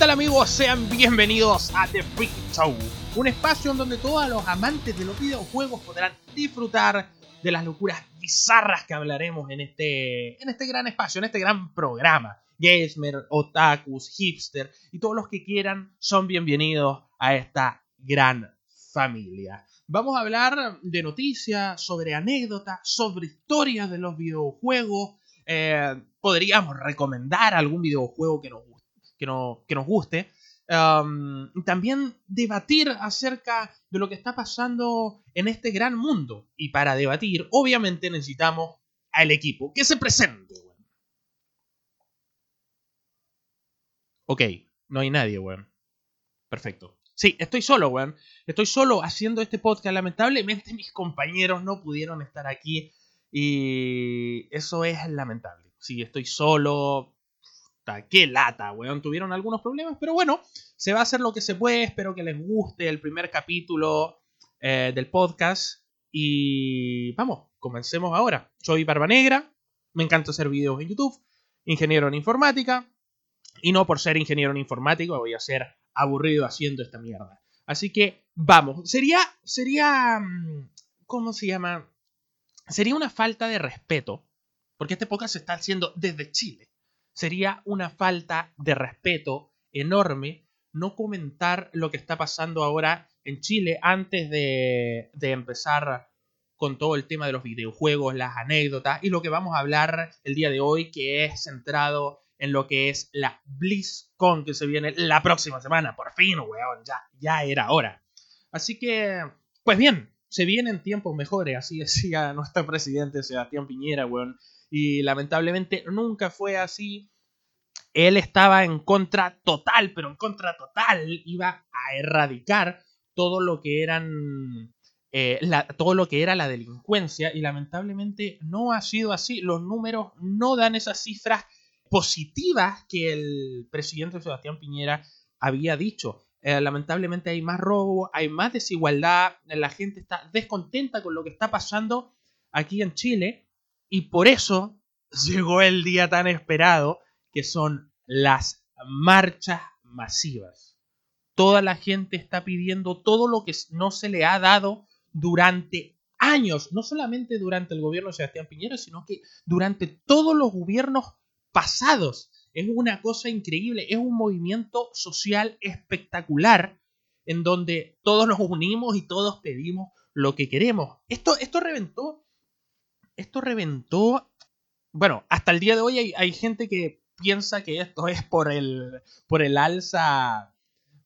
¿Qué tal amigos? Sean bienvenidos a The Freak Show, un espacio en donde todos los amantes de los videojuegos podrán disfrutar de las locuras bizarras que hablaremos en este, en este gran espacio, en este gran programa. Gamer, otakus, hipster y todos los que quieran son bienvenidos a esta gran familia. Vamos a hablar de noticias, sobre anécdotas, sobre historias de los videojuegos. Eh, podríamos recomendar algún videojuego que nos que, que nos guste. también debatir acerca de lo que está pasando en este gran mundo. Y para debatir, obviamente necesitamos al equipo que se presente. Ok, no hay nadie, weón. Perfecto. Sí, estoy solo, weón. Estoy solo haciendo este podcast. Lamentablemente mis compañeros no pudieron estar aquí. Y eso es lamentable. Sí, estoy solo qué lata, weón. Tuvieron algunos problemas, pero bueno, se va a hacer lo que se puede. Espero que les guste el primer capítulo eh, del podcast. Y vamos, comencemos ahora. Soy Barba Negra, me encanta hacer videos en YouTube, ingeniero en informática. Y no por ser ingeniero en informática voy a ser aburrido haciendo esta mierda. Así que vamos, sería, sería, mm, ¿cómo se llama? Sería una falta de respeto, porque este podcast se está haciendo desde Chile. Sería una falta de respeto enorme no comentar lo que está pasando ahora en Chile antes de, empezar con todo el tema de los videojuegos, las anécdotas y lo que vamos a hablar el día de hoy que es centrado en lo que es la BlizzCon que se viene la próxima semana. Por fin, weón, ya, ya era hora. Así que, pues bien, se vienen tiempos mejores, así decía nuestro presidente Sebastián Piñera, weón. Y lamentablemente nunca fue así. Él estaba en contra total, pero en contra total. Iba a erradicar todo lo que eran. Eh, todo lo que era la delincuencia. Y lamentablemente no ha sido así. Los números no dan esas cifras positivas que el presidente Sebastián Piñera había dicho. Eh, lamentablemente hay más robo, hay más desigualdad, la gente está descontenta con lo que está pasando aquí en Chile y por eso llegó el día tan esperado, que son las marchas masivas. Toda la gente está pidiendo todo lo que no se le ha dado durante años, no solamente durante el gobierno de Sebastián Piñera, sino que durante todos los gobiernos pasados. Es una cosa increíble, es un movimiento social espectacular en donde todos nos unimos y todos pedimos lo que queremos. Esto, esto reventó esto reventó. Bueno, hasta el día de hoy hay, gente que piensa que esto es por el, por el alza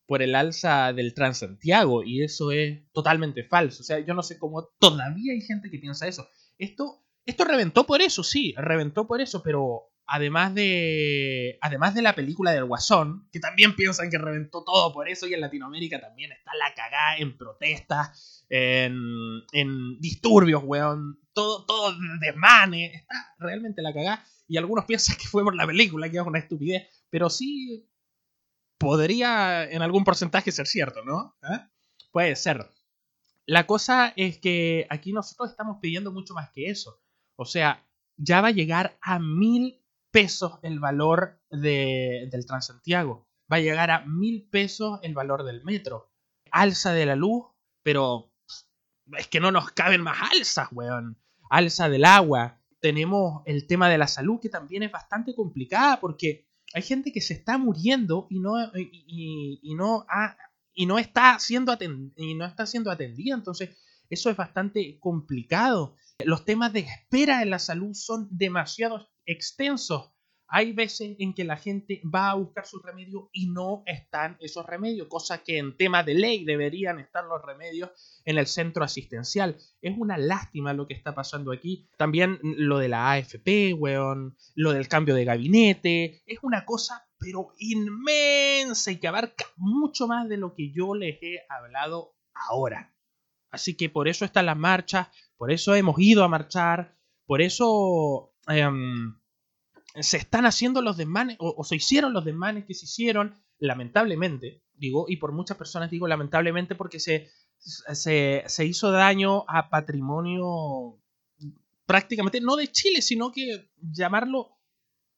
por el alza del Transantiago y eso es totalmente falso. O sea, yo no sé cómo todavía hay gente que piensa eso. Esto, esto reventó por eso, sí, reventó por eso, pero además de además de la película del Guasón, que también piensan que reventó todo por eso y en Latinoamérica también está la cagada en protestas, en, en disturbios, weón todo, todo desmane, está realmente la cagada. Y algunos piensan que fue por la película, que es una estupidez, pero sí podría en algún porcentaje ser cierto, ¿no? ¿Eh? Puede ser. La cosa es que aquí nosotros estamos pidiendo mucho más que eso. O sea, ya va a llegar a mil pesos el valor de, del Transantiago. Va a llegar a mil pesos el valor del metro. Alza de la luz, pero es que no nos caben más alzas, weón alza del agua. Tenemos el tema de la salud que también es bastante complicada porque hay gente que se está muriendo y no, y, no, y no, está siendo y no está siendo atendida. Entonces, eso es bastante complicado. Los temas de espera en la salud son demasiado extensos hay veces en que la gente va a buscar su remedio y no están esos remedios, cosa que en tema de ley deberían estar los remedios en el centro asistencial. Es una lástima lo que está pasando aquí. También lo de la AFP, weón, lo del cambio de gabinete, es una cosa pero inmensa y que abarca mucho más de lo que yo les he hablado ahora. Así que por eso están las marchas, por eso hemos ido a marchar, por eso... Em, se están haciendo los desmanes, o, se hicieron los desmanes que se hicieron, lamentablemente, digo, y por muchas personas digo lamentablemente porque se, se, hizo daño a patrimonio prácticamente, no de Chile, sino que llamarlo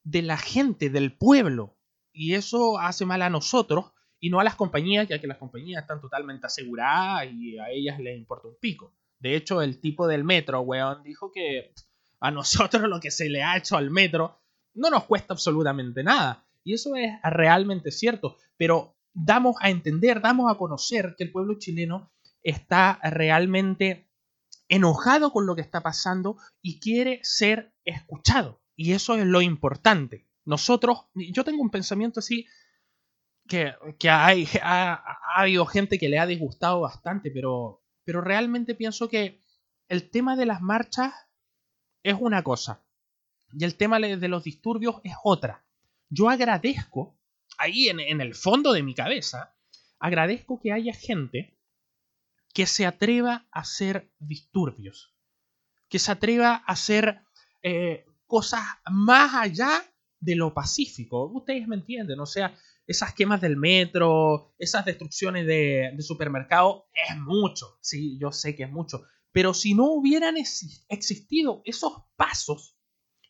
de la gente, del pueblo. Y eso hace mal a nosotros y no a las compañías, ya que las compañías están totalmente aseguradas y a ellas les importa un pico. De hecho, el tipo del metro, weón, dijo que a nosotros lo que se le ha hecho al metro no nos cuesta absolutamente nada. Y eso es realmente cierto, pero damos a entender, damos a conocer que el pueblo chileno está realmente enojado con lo que está pasando y quiere ser escuchado. Y eso es lo importante. Nosotros, yo tengo un pensamiento así que, hay, ha, habido gente que le ha disgustado bastante, pero, pero realmente pienso que el tema de las marchas es una cosa y el tema de los disturbios es otra. Yo agradezco, ahí en, el fondo de mi cabeza, agradezco que haya gente que se atreva a hacer disturbios, que se atreva a hacer eh, cosas más allá de lo pacífico. Ustedes me entienden, o sea, esas quemas del metro, esas destrucciones de, de supermercado, es mucho, sí, yo sé que es mucho, pero si no hubieran existido esos pasos,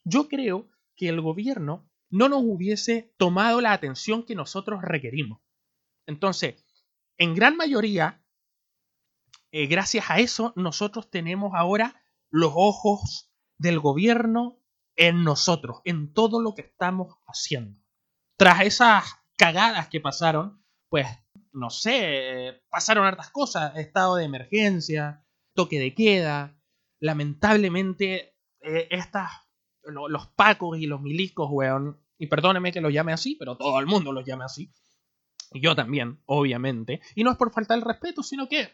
yo creo que el gobierno no nos hubiese tomado la atención que nosotros requerimos. Entonces, en gran mayoría, eh, gracias a eso, nosotros tenemos ahora los ojos del gobierno en nosotros, en todo lo que estamos haciendo. Tras esas cagadas que pasaron, pues, no sé, pasaron hartas cosas, estado de emergencia, toque de queda, lamentablemente eh, estas, los pacos y los milicos, weón, y perdóneme que lo llame así, pero todo el mundo los llama así, y yo también, obviamente, y no es por falta el respeto, sino que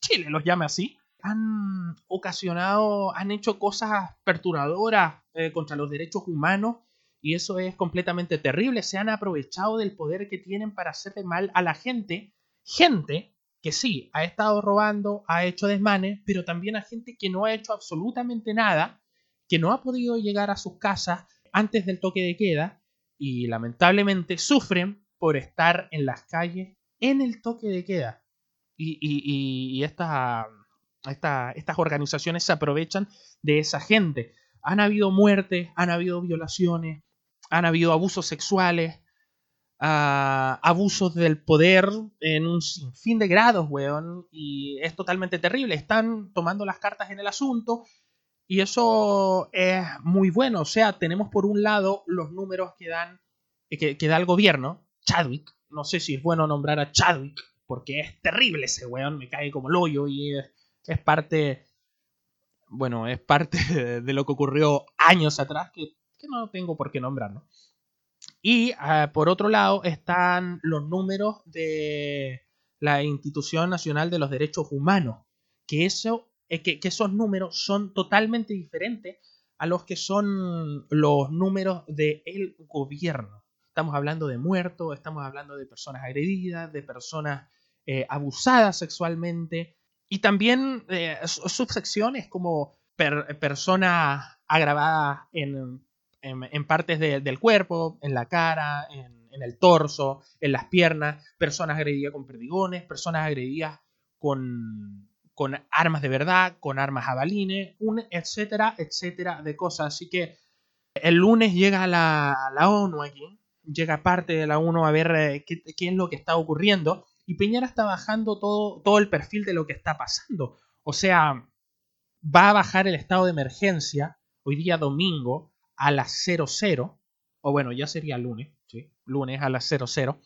Chile los llame así, han ocasionado, han hecho cosas perturbadoras eh, contra los derechos humanos y eso es completamente terrible. Se han aprovechado del poder que tienen para hacerle mal a la gente. Gente que sí, ha estado robando, ha hecho desmanes, pero también a gente que no ha hecho absolutamente nada, que no ha podido llegar a sus casas antes del toque de queda y lamentablemente sufren por estar en las calles en el toque de queda. Y, y, y estas, estas organizaciones se aprovechan de esa gente. Han habido muertes, han habido violaciones, han habido abusos sexuales, uh, abusos del poder en un sinfín de grados, weón. Y es totalmente terrible. Están tomando las cartas en el asunto. Y eso es muy bueno. O sea, tenemos por un lado los números que dan que, que da el gobierno, Chadwick. No sé si es bueno nombrar a Chadwick porque es terrible ese weón, me cae como el hoyo y es, parte, bueno, es parte de, lo que ocurrió años atrás que, no tengo por qué nombrar, Y ah, por otro lado están los números de la Institución Nacional de los Derechos Humanos, que, eso, que, esos números son totalmente diferentes a los que son los números del gobierno. Estamos hablando de muertos, estamos hablando de personas agredidas, de personas eh, abusadas sexualmente y también eh, subsecciones como personas agravadas en, en, partes del cuerpo, en la cara, en, el torso, en las piernas, personas agredidas con perdigones, personas agredidas con, con armas de verdad, con armas jabalines, un etcétera, etcétera de cosas. Así que el lunes llega la, la ONU aquí, llega parte de la ONU a ver eh, qué, es lo que está ocurriendo y Piñera está bajando todo, todo el perfil de lo que está pasando. O sea, va a bajar el estado de emergencia hoy día domingo a las 00, o bueno, ya sería lunes, lunes a las 00,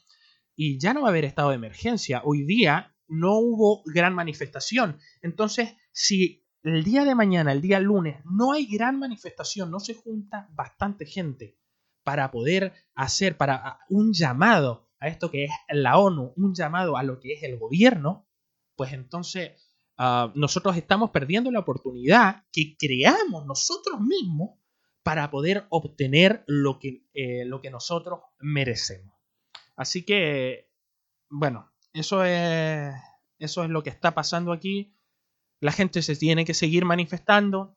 y ya no va a haber estado de emergencia. Hoy día no hubo gran manifestación. Entonces, si el día de mañana, el día lunes, no hay gran manifestación, no se junta bastante gente para poder hacer para un llamado a esto que es la ONU, un llamado a lo que es el gobierno, pues entonces ah, nosotros estamos perdiendo la oportunidad que creamos nosotros mismos para poder obtener lo que, eh, lo que nosotros merecemos. Así que, bueno, eso es, eso es lo que está pasando aquí. La gente se tiene que seguir manifestando.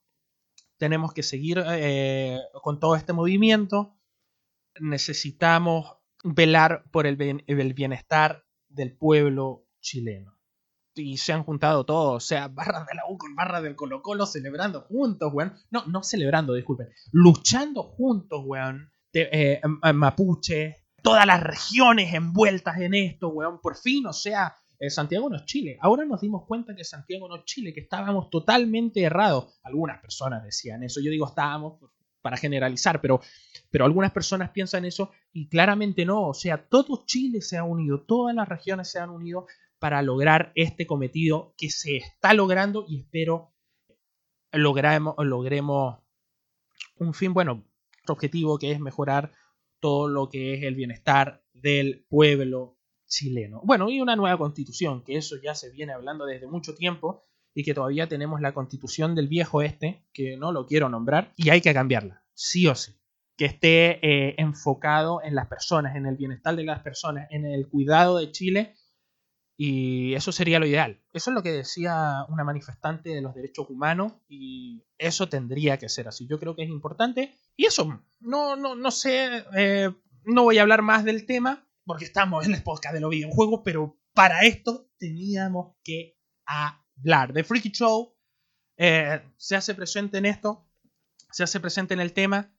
Tenemos que seguir eh, con todo este movimiento. Necesitamos velar por el, bienestar del pueblo chileno. Y se han juntado todos, o sea, barras de la U con barras del Colo Colo celebrando juntos, weón. No, no celebrando, disculpen. Luchando juntos, weón. Eh, mapuche, todas las regiones envueltas en esto, weón, por fin, o sea, eh, Santiago no es Chile. Ahora nos dimos cuenta que Santiago no es Chile, que estábamos totalmente errados. Algunas personas decían eso, yo digo estábamos para generalizar, pero, pero algunas personas piensan eso y claramente no, o sea, todo Chile se ha unido, todas las regiones se han unido para lograr este cometido que se está logrando y espero logremos, logremos un fin, bueno, objetivo que es mejorar todo lo que es el bienestar del pueblo chileno. Bueno, y una nueva constitución, que eso ya se viene hablando desde mucho tiempo y que todavía tenemos la constitución del viejo este, que no lo quiero nombrar, y hay que cambiarla, sí o sí. Que esté eh, enfocado en las personas, en el bienestar de las personas, en el cuidado de Chile y eso sería lo ideal. Eso es lo que decía una manifestante de los derechos humanos y eso tendría que ser así. Yo creo que es importante. Y eso, no, no, no sé, eh, no voy a hablar más del tema porque estamos en el podcast de los videojuegos, pero para esto teníamos que hablar. The Freaky Show eh, se hace presente en esto, se hace presente en el tema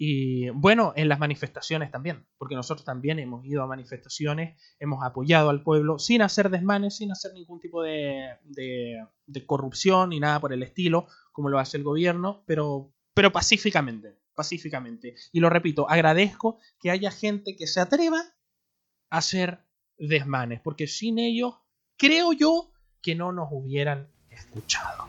y bueno, en las manifestaciones también, porque nosotros también hemos ido a manifestaciones, hemos apoyado al pueblo sin hacer desmanes, sin hacer ningún tipo de, de, corrupción ni nada por el estilo, como lo hace el gobierno, pero, pero pacíficamente, pacíficamente. Y lo repito, agradezco que haya gente que se atreva a hacer desmanes, porque sin ellos creo yo que no nos hubieran escuchado.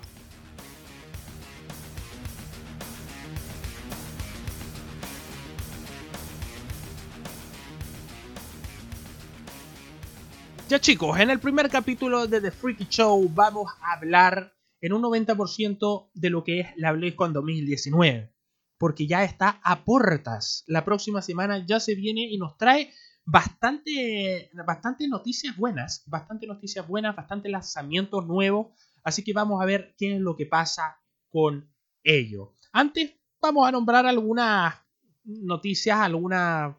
Ya chicos, en el primer capítulo de The Freaky Show vamos a hablar en un 90% de lo que es la BlizzCon 2019. Porque ya está a puertas. La próxima semana ya se viene y nos trae bastante, bastante noticias buenas. Bastante noticias buenas, bastante lanzamientos nuevos. Así que vamos a ver qué es lo que pasa con ello. Antes vamos a nombrar algunas noticias, algunos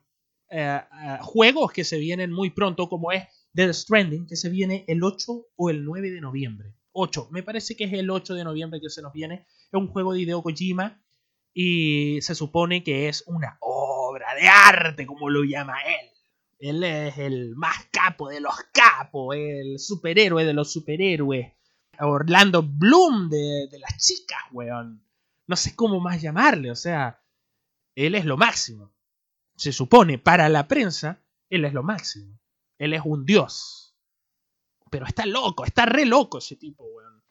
eh, eh, juegos que se vienen muy pronto, como es Death Stranding, que se viene el 8 o el 9 de noviembre. 8, me parece que es el 8 de noviembre que se nos viene. Es un juego de Hideo Kojima y se supone que es una obra de arte, como lo llama él. Él es el más capo de los capos, el superhéroe de los superhéroes. Orlando Bloom de, de las chicas, weón. No sé cómo más llamarle, o sea, él es lo máximo. Se supone, para la prensa, él es lo máximo. Él es un dios. Pero está loco, está re loco ese tipo, weón.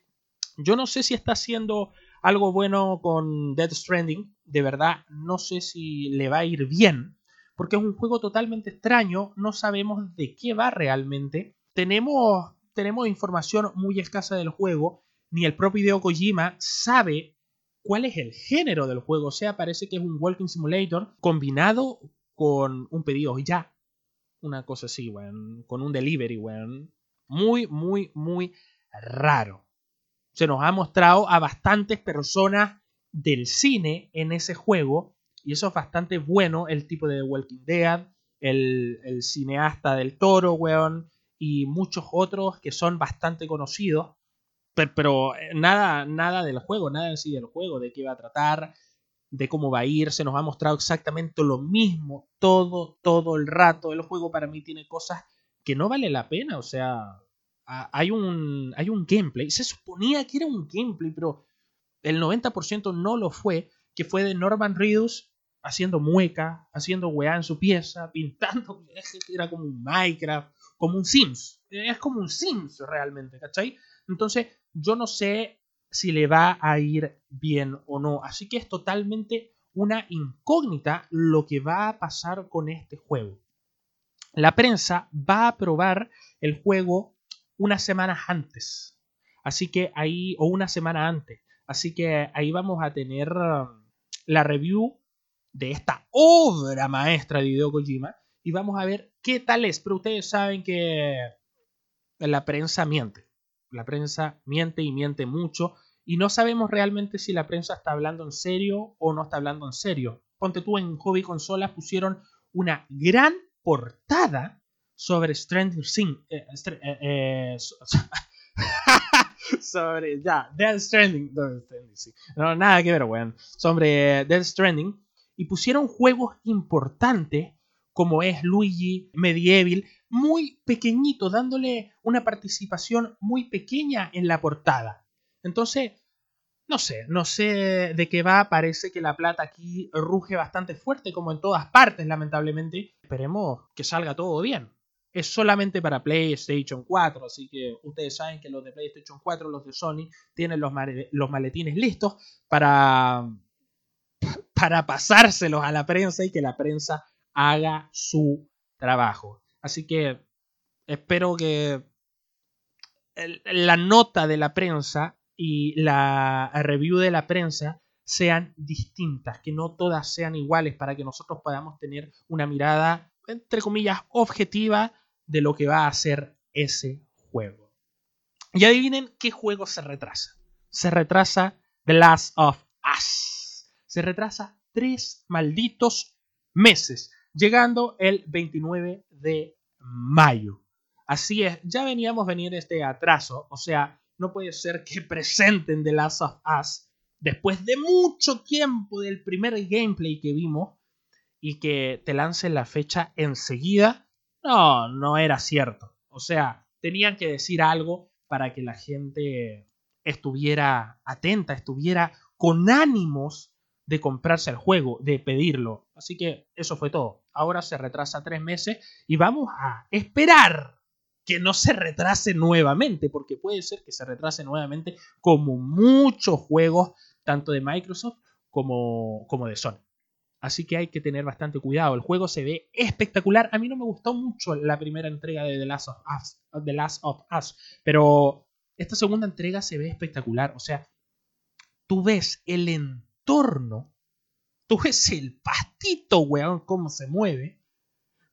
Yo no sé si está haciendo algo bueno con Dead Stranding. De verdad, no sé si le va a ir bien. Porque es un juego totalmente extraño. No sabemos de qué va realmente. Tenemos, tenemos información muy escasa del juego. Ni el propio Hideo Kojima sabe cuál es el género del juego. O sea, parece que es un Walking Simulator combinado con un pedido ya una cosa así, weón. Con un delivery, weón. Muy, muy, muy raro. Se nos ha mostrado a bastantes personas del cine en ese juego. Y eso es bastante bueno. El tipo de The Walking Dead. El, el cineasta del toro, weón. Y muchos otros que son bastante conocidos. Pero, pero, eh, nada, nada del juego, nada en sí del juego, de qué va a tratar, de cómo va a ir, se nos ha mostrado exactamente lo mismo todo, todo el rato. El juego para mí tiene cosas que no vale la pena, o sea, hay un, hay un gameplay, se suponía que era un gameplay, pero el 90% no lo fue, que fue de Norman Reedus haciendo mueca, haciendo weá en su pieza, pintando, era como un Minecraft, como un Sims, es como un Sims realmente, ¿cachai? Entonces, yo no sé si le va a ir bien o no. Así que es totalmente una incógnita lo que va a pasar con este juego. La prensa va a probar el juego unas semanas antes. Así que ahí, o una semana antes. Así que ahí vamos a tener um, la review de esta obra maestra de Hideo Kojima. Y vamos a ver qué tal es. Pero ustedes saben que la prensa miente la prensa miente y miente mucho y no sabemos realmente si la prensa está hablando en serio o no está hablando en serio. Ponte tú en Hobby Consolas pusieron una gran portada sobre Stranger. Eh, eh, eh, sobre, ya, Death Stranding. No, nada que ver, weón. Sobre Death Stranding. Y pusieron juegos importantes como es Luigi Medieval, muy pequeñito, dándole una participación muy pequeña en la portada. Entonces, no sé, no sé de qué va, parece que la plata aquí ruge bastante fuerte, como en todas partes, lamentablemente. Esperemos que salga todo bien. Es solamente para PlayStation 4, así que ustedes saben que los de PlayStation 4, los de Sony, tienen los, maletines listos para, para pasárselos a la prensa y que la prensa haga su trabajo. Así que espero que la nota de la prensa y la review de la prensa sean distintas, que no todas sean iguales para que nosotros podamos tener una mirada, entre comillas, objetiva de lo que va a ser ese juego. Y adivinen qué juego se retrasa. Se retrasa The Last of Us. Se retrasa tres malditos meses, llegando el 29 de mayo. Así es, ya veníamos venir este atraso, o sea, no puede ser que presenten The Last of Us después de mucho tiempo del primer gameplay que vimos y que te lancen la fecha enseguida. No, no era cierto. O sea, tenían que decir algo para que la gente estuviera atenta, estuviera con ánimos de comprarse el juego, de pedirlo. Así que eso fue todo. Ahora se retrasa tres meses y vamos a esperar que no se retrase nuevamente, porque puede ser que se retrase nuevamente como muchos juegos, tanto de Microsoft como, como de Sony. Así que hay que tener bastante cuidado. El juego se ve espectacular. A mí no me gustó mucho la primera entrega de The Last of Us, The Last of Us pero esta segunda entrega se ve espectacular. O sea, tú ves el entorno, tú ves el pastito, weón, cómo se mueve,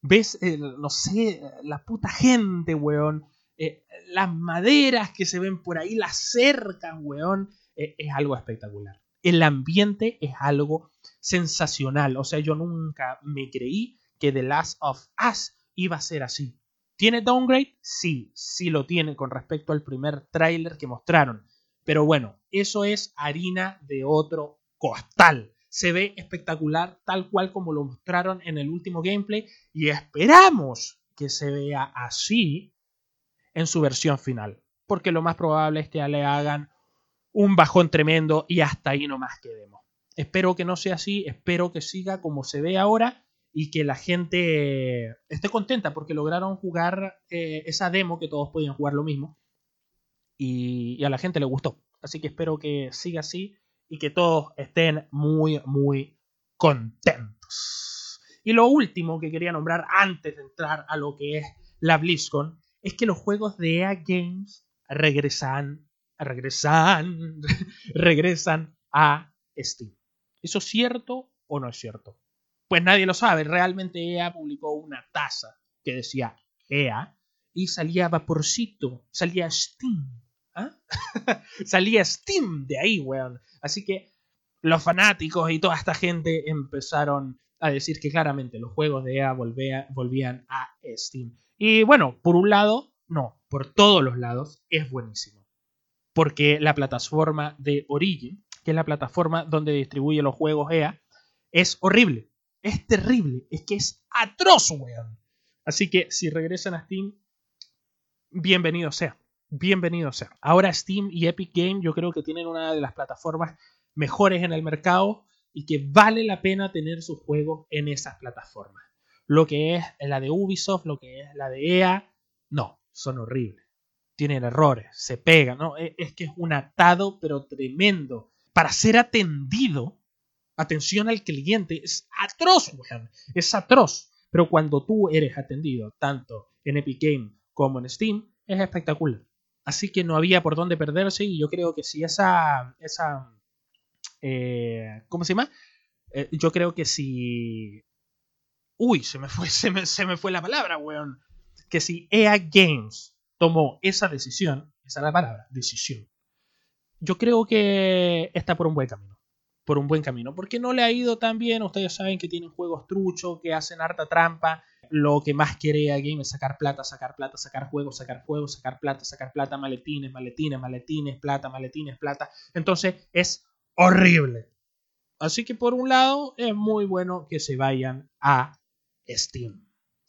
ves, no sé, la puta gente, weón, eh, las maderas que se ven por ahí, las cercan, weón, eh, es algo espectacular. El ambiente es algo sensacional, o sea, yo nunca me creí que The Last of Us iba a ser así. ¿Tiene downgrade? Sí, sí lo tiene con respecto al primer tráiler que mostraron. Pero bueno, eso es harina de otro costal. Se ve espectacular tal cual como lo mostraron en el último gameplay y esperamos que se vea así en su versión final. Porque lo más probable es que le hagan un bajón tremendo y hasta ahí nomás quedemos. Espero que no sea así, espero que siga como se ve ahora y que la gente esté contenta porque lograron jugar eh, esa demo que todos podían jugar lo mismo y a la gente le gustó. Así que espero que siga así y que todos estén muy, muy contentos. Y lo último que quería nombrar antes de entrar a lo que es la BlizzCon es que los juegos de EA Games regresan, regresan, regresan a Steam. ¿Eso es cierto o no es cierto? Pues nadie lo sabe. Realmente EA publicó una taza que decía EA y salía vaporcito, salía Steam. ¿Ah? salía Steam de ahí, weón. Así que los fanáticos y toda esta gente empezaron a decir que claramente los juegos de EA volvían a Steam. Y bueno, por un lado, no, por todos los lados es buenísimo. Porque la plataforma de Origin, que es la plataforma donde distribuye los juegos EA, es horrible, es terrible, es que es atroz, weón. Así que si regresan a Steam, bienvenido sea bienvenido sea. Ahora Steam y Epic Game yo creo que tienen una de las plataformas mejores en el mercado y que vale la pena tener sus juegos en esas plataformas. Lo que es la de Ubisoft, lo que es la de EA, no, son horribles. Tienen errores, se pegan, ¿no? E, es que es un atado pero tremendo. Para ser atendido, atención al cliente, es atroz, weón. Es atroz. Pero cuando tú eres atendido, tanto en Epic Game como en Steam, es espectacular. Así que no había por dónde perderse y yo creo que si esa... esa eh, ¿Cómo se llama? Eh, yo creo que si... Uy, se me, fue, se, me, fue la palabra, weón. Que si EA Games tomó esa decisión, esa es la palabra, decisión. Yo creo que está por un buen camino. Por un buen camino. Porque no le ha ido tan bien. Ustedes saben que tienen juegos truchos, que hacen harta trampa lo que más quiere a Game es sacar plata, sacar plata, sacar juegos, sacar juegos, sacar plata, sacar plata, maletines, maletines, maletines, plata, maletines, plata. Entonces es horrible. Así que por un lado es muy bueno que se vayan a Steam.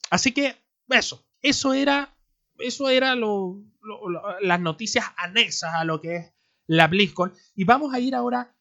Así que eso, eso era, eso era lo, las noticias anexas a lo que es la BlizzCon. Y vamos a ir ahora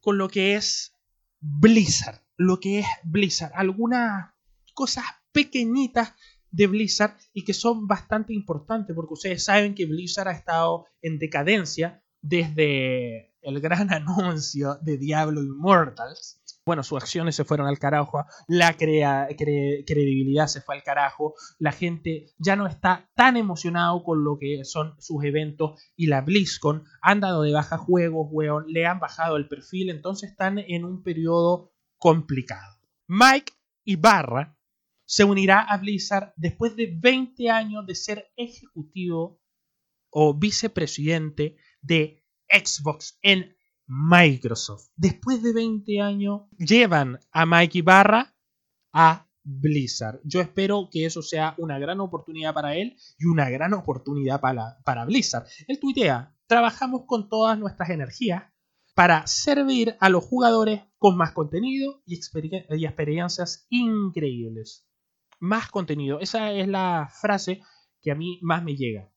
con lo que es Blizzard. Lo que es Blizzard. Algunas cosas pequeñitas de Blizzard y que son bastante importantes porque ustedes saben que Blizzard ha estado en decadencia desde el gran anuncio de Diablo Immortals bueno, sus acciones se fueron al carajo, la credibilidad se fue al carajo, la gente ya no está tan emocionado con lo que son sus eventos y la BlizzCon han dado de baja juegos, weón, le han bajado el perfil, entonces están en un periodo complicado. Mike Ibarra se unirá a Blizzard después de 20 años de ser ejecutivo o vicepresidente de Xbox en Microsoft. Después de 20 años, llevan a Mike Ibarra a Blizzard. Yo espero que eso sea una gran oportunidad para él y una gran oportunidad para, para Blizzard. Él tuitea, trabajamos con todas nuestras energías para servir a los jugadores con más contenido y experiencias increíbles. Más contenido. Esa es la frase que a mí más me llega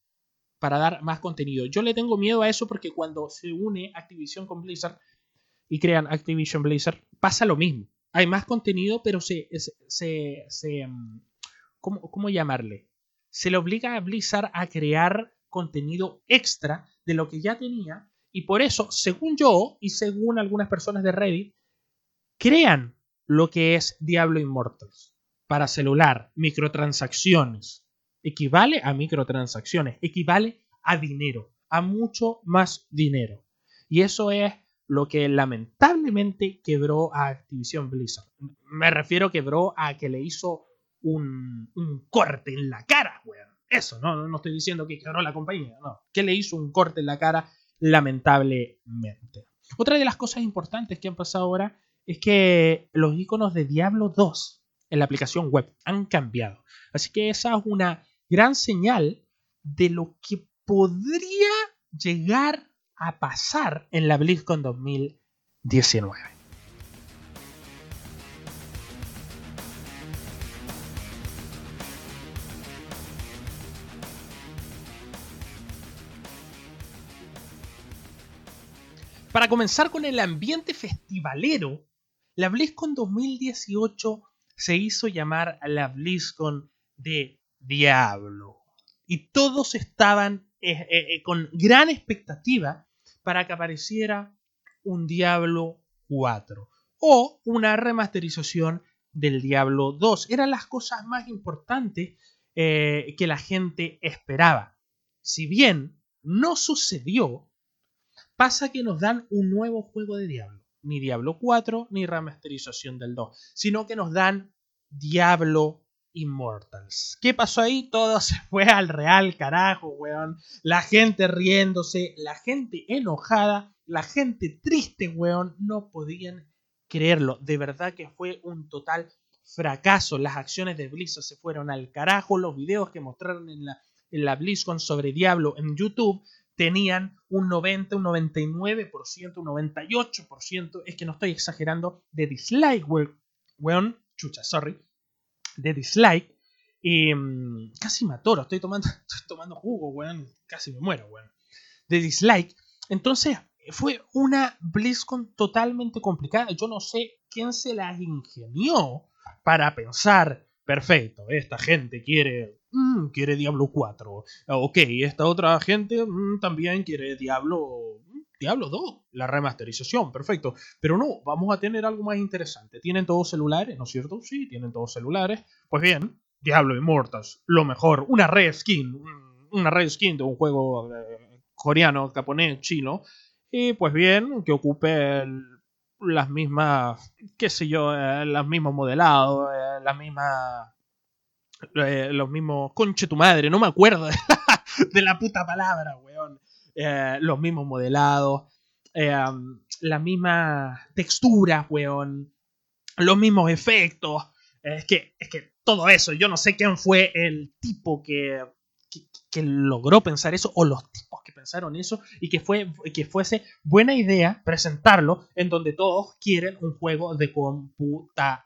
para dar más contenido. Yo le tengo miedo a eso porque cuando se une Activision con Blizzard y crean Activision Blizzard, pasa lo mismo. Hay más contenido, pero se... se, se, mm, ¿cómo, llamarle? Se le obliga a Blizzard a crear contenido extra de lo que ya tenía y por eso, según yo y según algunas personas de Reddit, crean lo que es Diablo Immortals para celular, microtransacciones, equivale a microtransacciones, equivale a dinero, a mucho más dinero. Y eso es lo que lamentablemente quebró a Activision Blizzard. Me refiero quebró a que le hizo un, corte en la cara, weón. Eso, no, no estoy diciendo que quebró la compañía, no. Que le hizo un corte en la cara, lamentablemente. Otra de las cosas importantes que han pasado ahora es que los iconos de Diablo 2 en la aplicación web han cambiado. Así que esa es una gran señal de lo que podría llegar a pasar en la BlizzCon 2019. Para comenzar con el ambiente festivalero, la BlizzCon 2018 se hizo llamar la BlizzCon de Diablo. Y todos estaban eh, eh, eh, con gran expectativa para que apareciera un Diablo 4 o una remasterización del Diablo 2. Eran las cosas más importantes que la gente esperaba. Si bien no sucedió, pasa que nos dan un nuevo juego de Diablo. Ni Diablo 4 ni remasterización del 2, sino que nos dan Diablo Immortals. ¿Qué pasó ahí? Todo se fue al real carajo, weón. La gente riéndose, la gente enojada, la gente triste, weón. No podían creerlo. De verdad que fue un total fracaso. Las acciones de Blizzard se fueron al carajo. Los videos que mostraron en la, en la BlizzCon sobre Diablo en YouTube tenían un 90, un 99%, un 98%, es que no estoy exagerando, de dislike, weón. Chucha, sorry de dislike. Mm, casi me atoro, estoy tomando, estoy tomando jugo, weón. Casi me muero, weón. De dislike. Entonces, fue una BlizzCon totalmente complicada. Yo no sé quién se la ingenió para pensar, perfecto, esta gente quiere, mm, quiere Diablo 4. Ok, esta otra gente mm, también quiere Diablo Diablo 2, la remasterización, perfecto. Pero no, vamos a tener algo más interesante. ¿Tienen todos celulares, no es cierto? Sí, tienen todos celulares. Pues bien, Diablo Immortals, lo mejor, una red skin, una red skin de un juego eh, coreano, japonés, chino. Y pues bien, que ocupe las mismas, qué sé yo, eh, los mismos modelados, eh, las mismas los mismos. Conche tu madre, no me acuerdo de la, puta palabra, weón. Eh, los mismos modelados, eh, las mismas texturas, los mismos efectos. Es que, es que todo eso, yo no sé quién fue el tipo que, que, logró pensar eso o los tipos que pensaron eso y que, fue, que fuese buena idea presentarlo en donde todos quieren un juego de computador.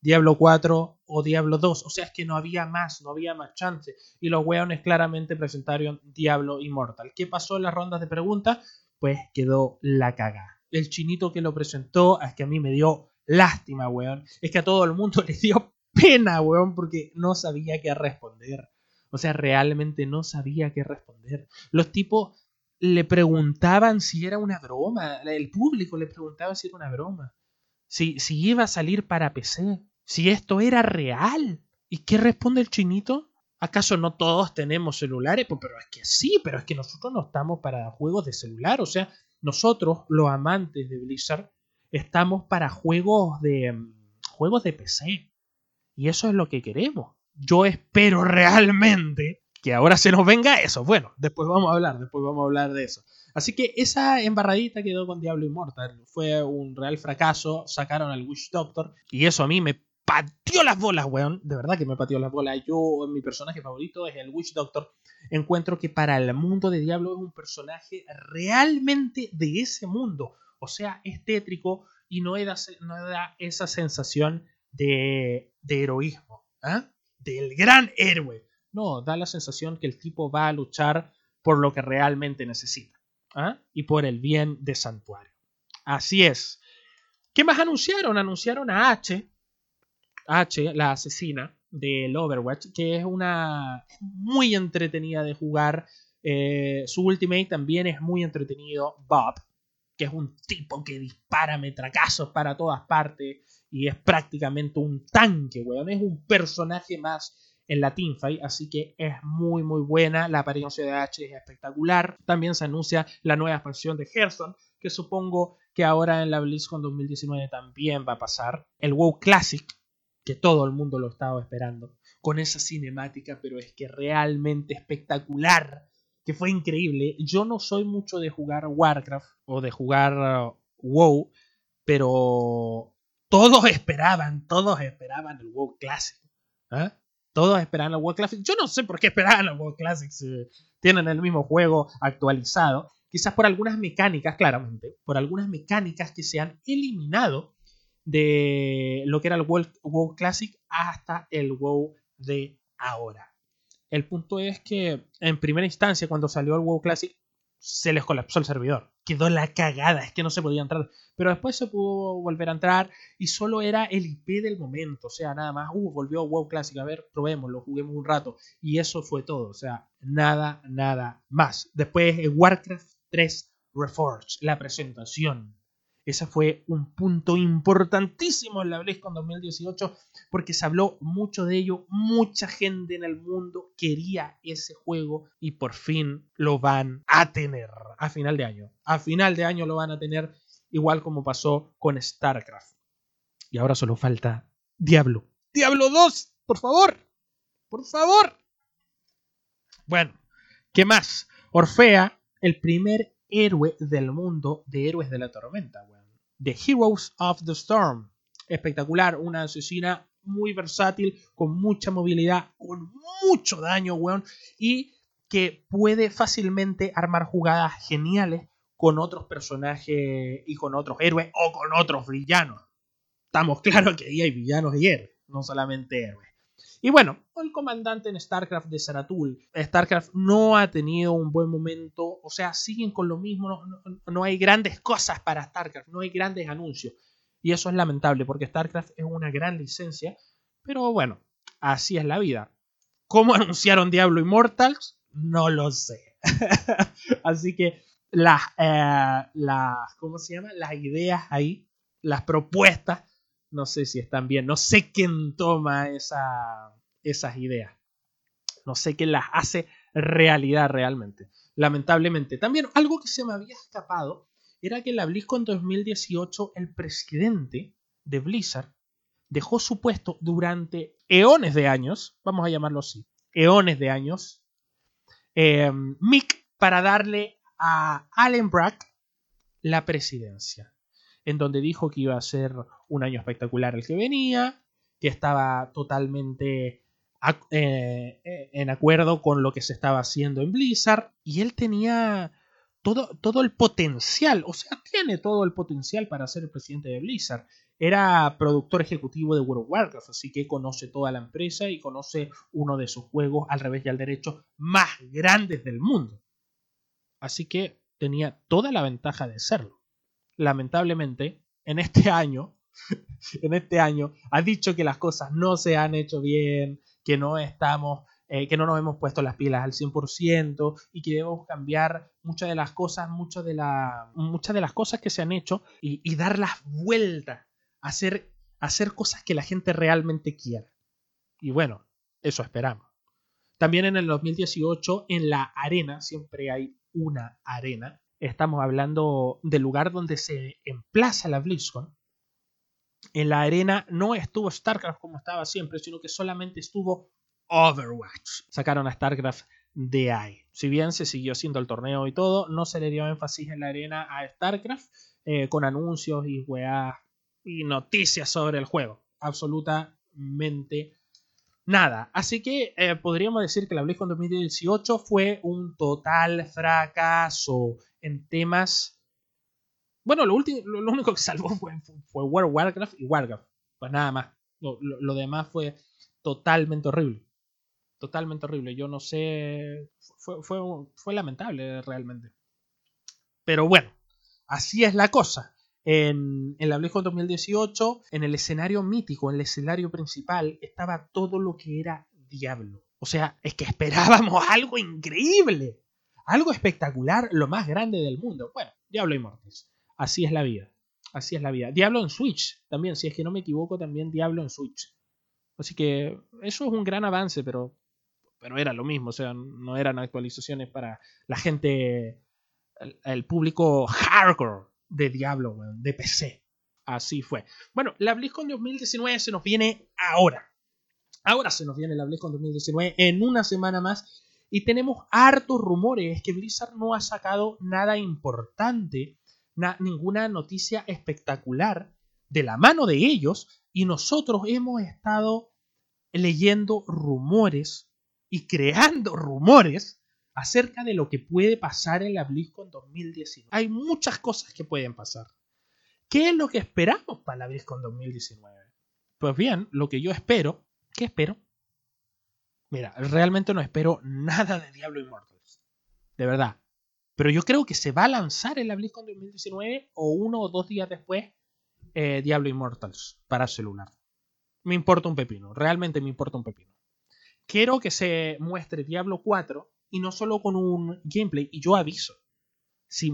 Diablo 4 o Diablo 2. O sea, es que no había más, no había más chance. Y los weones claramente presentaron Diablo Immortal. ¿Qué pasó en las rondas de preguntas? Pues quedó la caga. El chinito que lo presentó, es que a mí me dio lástima, weón. Es que a todo el mundo le dio pena, weón, porque no sabía qué responder. O sea, realmente no sabía qué responder. Los tipos le preguntaban si era una broma. El público le preguntaba si era una broma. Si, si iba a salir para PC. Si esto era real. ¿Y qué responde el chinito? ¿Acaso no todos tenemos celulares? Pues, pero es que sí, pero es que nosotros no estamos para juegos de celular. O sea, nosotros, los amantes de Blizzard, estamos para juegos de mm, juegos de PC. Y eso es lo que queremos. Yo espero realmente que ahora se nos venga eso. Bueno, después vamos a hablar, después vamos a hablar de eso. Así que esa embarradita quedó con Diablo Immortal. Fue un real fracaso. Sacaron al Witch Doctor. Y eso a mí me pateó las bolas, weón. De verdad que me pateó las bolas. Yo, mi personaje favorito es el Witch Doctor. Encuentro que para el mundo de Diablo es un personaje realmente de ese mundo. O sea, es tétrico y no da, esa sensación de, de heroísmo. ¿ah? Del gran héroe. No, da la sensación que el tipo va a luchar por lo que realmente necesita. ¿ah? Y por el bien de Santuario. Así es. ¿Qué más anunciaron? Anunciaron a H, H, la asesina del Overwatch, que es una muy entretenida de jugar. Eh, su ultimate también es muy entretenido. Bob, que es un tipo que dispara metracazos para todas partes y es prácticamente un tanque, weón. Es un personaje más en la teamfight, así que es muy muy buena. La apariencia de H es espectacular. También se anuncia la nueva expansión de Hearthstone, que supongo que ahora en la BlizzCon 2019 también va a pasar. El WoW Classic, que todo el mundo lo estaba esperando, con esa cinemática, pero es que realmente espectacular, que fue increíble. Yo no soy mucho de jugar Warcraft o de jugar uh, WoW, pero todos esperaban, todos esperaban el WoW Classic. ¿eh? Todos esperaban el WoW Classic. Yo no sé por qué esperaban el WoW Classic si tienen el mismo juego actualizado. Quizás por algunas mecánicas, claramente, por algunas mecánicas que se han eliminado de lo que era el WoW, Classic hasta el WoW de ahora. El punto es que en primera instancia, cuando salió el WoW Classic, se les colapsó el servidor. Quedó la cagada, es que no se podía entrar. Pero después se pudo volver a entrar y solo era el IP del momento. O sea, nada más, uh, volvió WoW Classic, a ver, probémoslo, juguemos un rato. Y eso fue todo. O sea, nada, nada más. Después Warcraft 3 Reforged, la presentación. Ese fue un punto importantísimo en la BlizzCon 2018 porque se habló mucho de ello, mucha gente en el mundo quería ese juego y por fin lo van a tener a final de año. A final de año lo van a tener igual como pasó con StarCraft. Y ahora solo falta Diablo. Diablo 2, por favor. Por favor. Bueno, ¿qué más? Orfea, el primer héroe del mundo de héroes de la tormenta, The Heroes of the Storm. Espectacular, una asesina muy versátil, con mucha movilidad, con mucho daño, weón, y que puede fácilmente armar jugadas geniales con otros personajes y con otros héroes o con otros villanos. Estamos claros que ahí hay villanos y héroes, no solamente héroes. Y bueno, el comandante en StarCraft de Saratul. StarCraft no ha tenido un buen momento, o sea, siguen con lo mismo, no, hay grandes cosas para StarCraft, no hay grandes anuncios. Y eso es lamentable porque StarCraft es una gran licencia, pero bueno, así es la vida. ¿Cómo anunciaron Diablo Immortals? No lo sé. así que las, eh, las, ¿cómo se llama? Las ideas ahí, las propuestas no sé si están bien, no sé quién toma esa, esas ideas, no sé quién las hace realidad realmente, lamentablemente. También algo que se me había escapado era que en la BlizzCon 2018 el presidente de Blizzard dejó su puesto durante eones de años, vamos a llamarlo así, eones de años, eh, Mick para darle a Allen Brack la presidencia en donde dijo que iba a ser un año espectacular el que venía, que estaba totalmente eh, en acuerdo con lo que se estaba haciendo en Blizzard, y él tenía todo, todo el potencial, o sea, tiene todo el potencial para ser el presidente de Blizzard. Era productor ejecutivo de World of Warcraft, así que conoce toda la empresa y conoce uno de sus juegos al revés y al derecho más grandes del mundo. Así que tenía toda la ventaja de serlo. Lamentablemente, en este año, en este año, ha dicho que las cosas no se han hecho bien, que no estamos eh, que no nos hemos puesto las pilas al 100% y que debemos cambiar muchas de las cosas, muchas de, la, muchas de las cosas que se han hecho y, y darlas vuelta, hacer, hacer cosas que la gente realmente quiera. Y bueno, eso esperamos. También en el 2018, en la arena, siempre hay una arena, estamos hablando del lugar donde se emplaza la BlizzCon. En la arena no estuvo StarCraft como estaba siempre, sino que solamente estuvo Overwatch. Sacaron a StarCraft de ahí. Si bien se siguió haciendo el torneo y todo, no se le dio énfasis en la arena a StarCraft eh, con anuncios y y noticias sobre el juego. Absolutamente nada. Así que eh, podríamos decir que la BlizzCon 2018 fue un total fracaso en temas. Bueno, lo, último, lo, único que salvó fue, World of Warcraft y Warcraft. Pues nada más. lo demás fue totalmente horrible totalmente horrible. Yo no sé, fue, fue, fue lamentable realmente. Pero bueno, así es la cosa. En, en, la BlizzCon 2018, en el escenario mítico, en el escenario principal, estaba todo lo que era Diablo. O sea, es que esperábamos algo increíble, algo espectacular, lo más grande del mundo. Bueno, Diablo Immortals. Así es la vida. Así es la vida. Diablo en Switch también, si es que no me equivoco, también Diablo en Switch. Así que eso es un gran avance, pero pero era lo mismo, o sea, no eran actualizaciones para la gente, el, público hardcore de Diablo, de PC. Así fue. Bueno, la BlizzCon 2019 se nos viene ahora. Ahora se nos viene la BlizzCon 2019 en una semana más. Y tenemos hartos rumores que Blizzard no ha sacado nada importante, ninguna noticia espectacular de la mano de ellos. Y nosotros hemos estado leyendo rumores y creando rumores acerca de lo que puede pasar en la BlizzCon 2019. Hay muchas cosas que pueden pasar. ¿Qué es lo que esperamos para la BlizzCon 2019? Pues bien, lo que yo espero, ¿qué espero? Mira, realmente no espero nada de Diablo Immortals. De verdad. Pero yo creo que se va a lanzar en la BlizzCon 2019 o uno o dos días después eh, Diablo Immortals para celular. Me importa un pepino, realmente me importa un pepino quiero que se muestre Diablo 4 y no solo con un gameplay, y yo aviso. Si,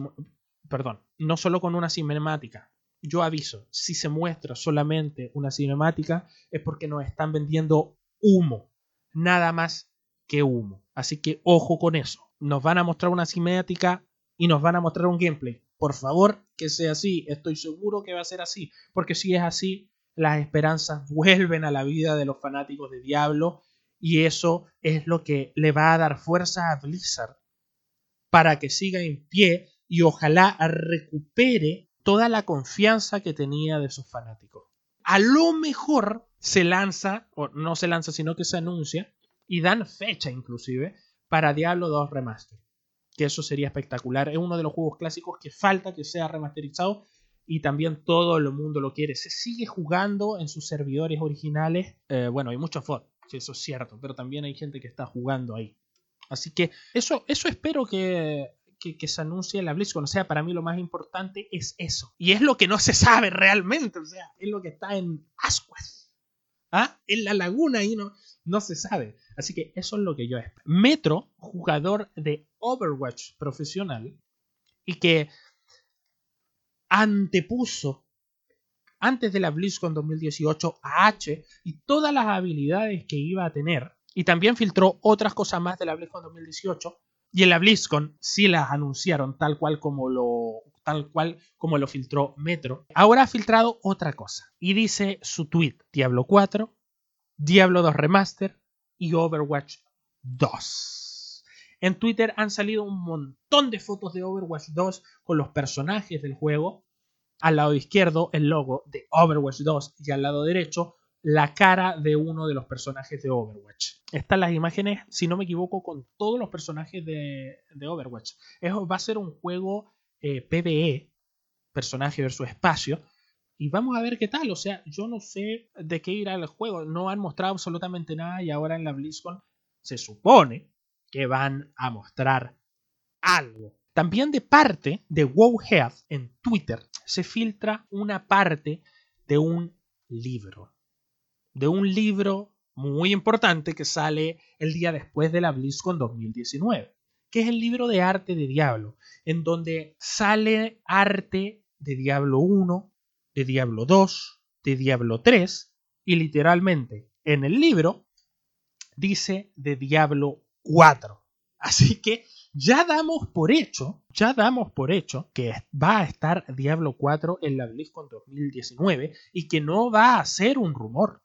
perdón, no solo con una cinemática. Yo aviso, si se muestra solamente una cinemática es porque nos están vendiendo humo. Nada más que humo. Así que ojo con eso. Nos van a mostrar una cinemática y nos van a mostrar un gameplay. Por favor, que sea así. Estoy seguro que va a ser así. Porque si es así, las esperanzas vuelven a la vida de los fanáticos de Diablo y eso es lo que le va a dar fuerza a Blizzard para que siga en pie y ojalá recupere toda la confianza que tenía de sus fanáticos. A lo mejor se lanza, o no se lanza, sino que se anuncia, y dan fecha inclusive, para Diablo 2 Remaster. Que eso sería espectacular. Es uno de los juegos clásicos que falta que sea remasterizado y también todo el mundo lo quiere. Se sigue jugando en sus servidores originales. Eh, bueno, hay muchos fotos eso es cierto, pero también hay gente que está jugando ahí. Así que eso, eso espero que, que, se anuncie en la BlizzCon. O sea, para mí lo más importante es eso. Y es lo que no se sabe realmente. O sea, es lo que está en Ascuas. ¿Ah? En la laguna y no, no se sabe. Así que eso es lo que yo espero. Metro, jugador de Overwatch profesional y que antepuso antes de la BlizzCon 2018 a H y todas las habilidades que iba a tener. Y también filtró otras cosas más de la BlizzCon 2018. Y en la BlizzCon sí las anunciaron tal cual como lo, tal cual como lo filtró Metro. Ahora ha filtrado otra cosa. Y dice su tweet: Diablo 4, Diablo 2 Remaster y Overwatch 2. En Twitter han salido un montón de fotos de Overwatch 2 con los personajes del juego al lado izquierdo el logo de Overwatch 2 y al lado derecho la cara de uno de los personajes de Overwatch. Están las imágenes, si no me equivoco, con todos los personajes de, Overwatch. Eso va a ser un juego eh, PvE, personaje versus espacio. Y vamos a ver qué tal. O sea, yo no sé de qué irá el juego. No han mostrado absolutamente nada y ahora en la BlizzCon se supone que van a mostrar algo. También de parte de Wowhead en Twitter se filtra una parte de un libro. De un libro muy importante que sale el día después de la BlizzCon 2019, que es el libro de arte de Diablo, en donde sale arte de Diablo 1, de Diablo 2, de Diablo 3 y literalmente en el libro dice de Diablo 4. Así que ya damos por hecho, ya damos por hecho que va a estar Diablo 4 en la BlizzCon 2019 y que no va a ser un rumor,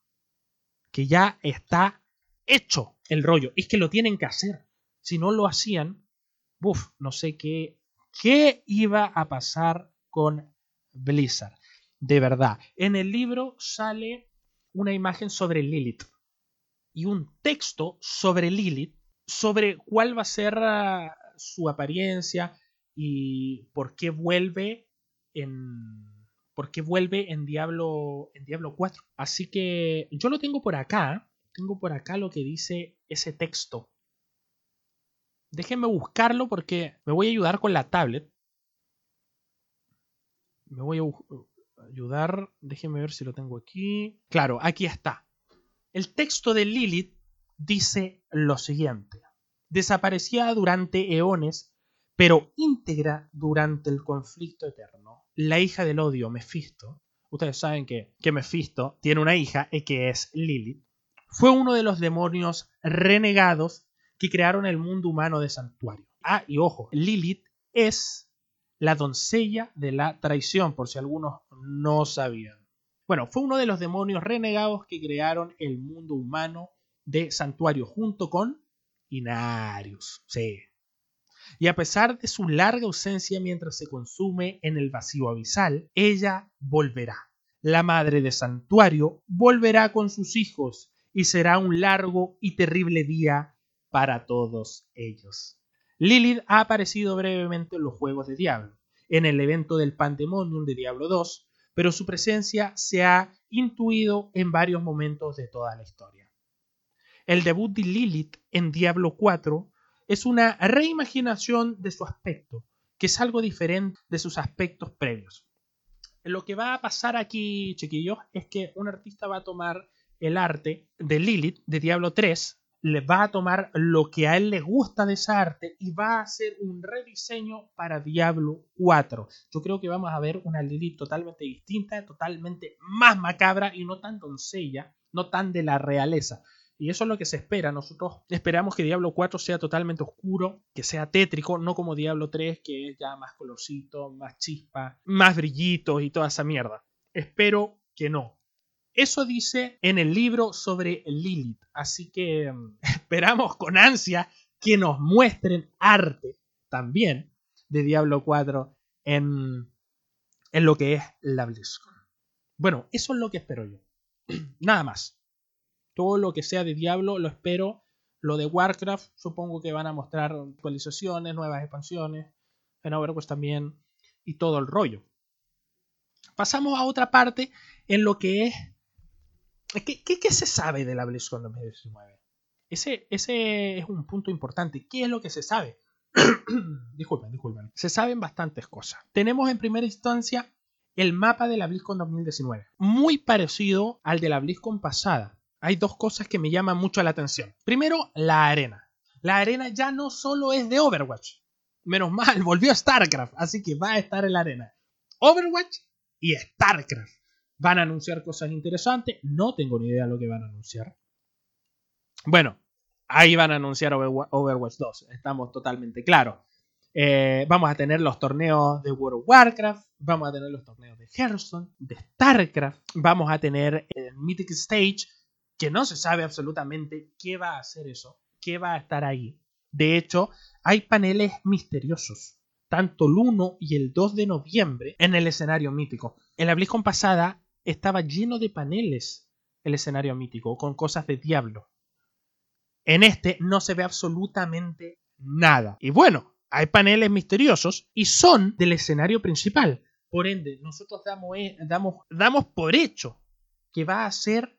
que ya está hecho el rollo, es que lo tienen que hacer. Si no lo hacían, uff, no sé qué, qué iba a pasar con Blizzard. De verdad, en el libro sale una imagen sobre Lilith y un texto sobre Lilith sobre cuál va a ser ah, su apariencia y por qué vuelve en por qué vuelve en Diablo en Diablo 4. Así que yo lo tengo por acá, tengo por acá lo que dice ese texto. Déjenme buscarlo porque me voy a ayudar con la tablet. Me voy a ayudar, déjenme ver si lo tengo aquí. Claro, aquí está. El texto de Lilith dice lo siguiente. Desaparecía durante eones, pero íntegra durante el conflicto eterno. La hija del odio, Mefisto, ustedes saben que, que Mefisto tiene una hija y que es Lilith, fue uno de los demonios renegados que crearon el mundo humano de santuario. Ah, y ojo, Lilith es la doncella de la traición, por si algunos no sabían. Bueno, fue uno de los demonios renegados que crearon el mundo humano de Santuario junto con Inarius. Sí. Y a pesar de su larga ausencia mientras se consume en el vacío abisal, ella volverá. La madre de Santuario volverá con sus hijos y será un largo y terrible día para todos ellos. Lilith ha aparecido brevemente en los Juegos de Diablo, en el evento del Pandemonium de Diablo 2, pero su presencia se ha intuido en varios momentos de toda la historia. El debut de Lilith en Diablo 4 es una reimaginación de su aspecto, que es algo diferente de sus aspectos previos. Lo que va a pasar aquí, chiquillos, es que un artista va a tomar el arte de Lilith de Diablo 3, le va a tomar lo que a él le gusta de esa arte y va a hacer un rediseño para Diablo 4. Yo creo que vamos a ver una Lilith totalmente distinta, totalmente más macabra y no tan doncella, no tan de la realeza. Y eso es lo que se espera. Nosotros esperamos que Diablo 4 sea totalmente oscuro, que sea tétrico, no como Diablo 3, que es ya más colorcito, más chispa, más brillitos y toda esa mierda. Espero que no. Eso dice en el libro sobre Lilith. Así que mm, esperamos con ansia que nos muestren arte también de Diablo 4 en, en lo que es la BlizzCon. Bueno, eso es lo que espero yo. Nada más todo lo que sea de Diablo lo espero. Lo de Warcraft, supongo que van a mostrar actualizaciones, nuevas expansiones. En Overwatch también. Y todo el rollo. Pasamos a otra parte en lo que es. ¿Qué, qué, se sabe de la BlizzCon 2019? Ese, ese es un punto importante. ¿Qué es lo que se sabe? disculpen, disculpen. Se saben bastantes cosas. Tenemos en primera instancia el mapa de la BlizzCon 2019. Muy parecido al de la BlizzCon pasada hay dos cosas que me llaman mucho la atención. Primero, la arena. La arena ya no solo es de Overwatch. Menos mal, volvió StarCraft, así que va a estar en la arena. Overwatch y StarCraft. Van a anunciar cosas interesantes. No tengo ni idea de lo que van a anunciar. Bueno, ahí van a anunciar Overwatch 2. Estamos totalmente claros. Eh, vamos a tener los torneos de World of Warcraft, vamos a tener los torneos de Hearthstone, de StarCraft, vamos a tener el Mythic Stage, que no se sabe absolutamente qué va a hacer eso, qué va a estar ahí. De hecho, hay paneles misteriosos, tanto el 1 y el 2 de noviembre en el escenario mítico. En la BlizzCon pasada estaba lleno de paneles el escenario mítico, con cosas de Diablo. En este no se ve absolutamente nada. Y bueno, hay paneles misteriosos y son del escenario principal. Por ende, nosotros damos, eh, damos, damos por hecho que va a ser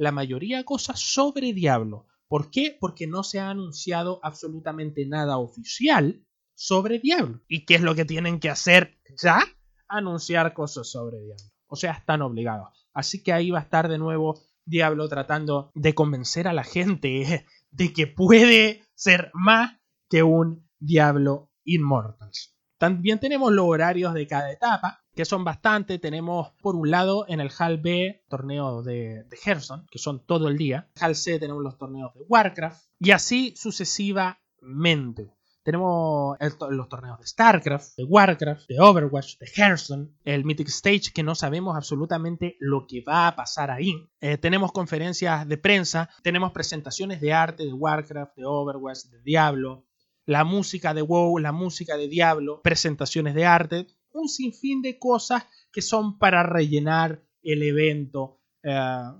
la mayoría de cosas sobre Diablo. ¿Por qué? Porque no se ha anunciado absolutamente nada oficial sobre Diablo. ¿Y qué es lo que tienen que hacer ya? Anunciar cosas sobre Diablo. O sea, están obligados. Así que ahí va a estar de nuevo Diablo tratando de convencer a la gente de que puede ser más que un Diablo Immortals. También tenemos los horarios de cada etapa, que son bastante. Tenemos, por un lado, en el Hall B, torneos de, de que son todo el día. Hall C tenemos los torneos de Warcraft. Y así sucesivamente. Tenemos los torneos de StarCraft, de Warcraft, de Overwatch, de Hearthstone, el Mythic Stage que no sabemos absolutamente lo que va a pasar ahí. Eh, tenemos conferencias de prensa, tenemos presentaciones de arte de Warcraft, de Overwatch, de Diablo, la música de WoW, la música de Diablo, presentaciones de arte, un sinfín de cosas que son para rellenar el evento eh,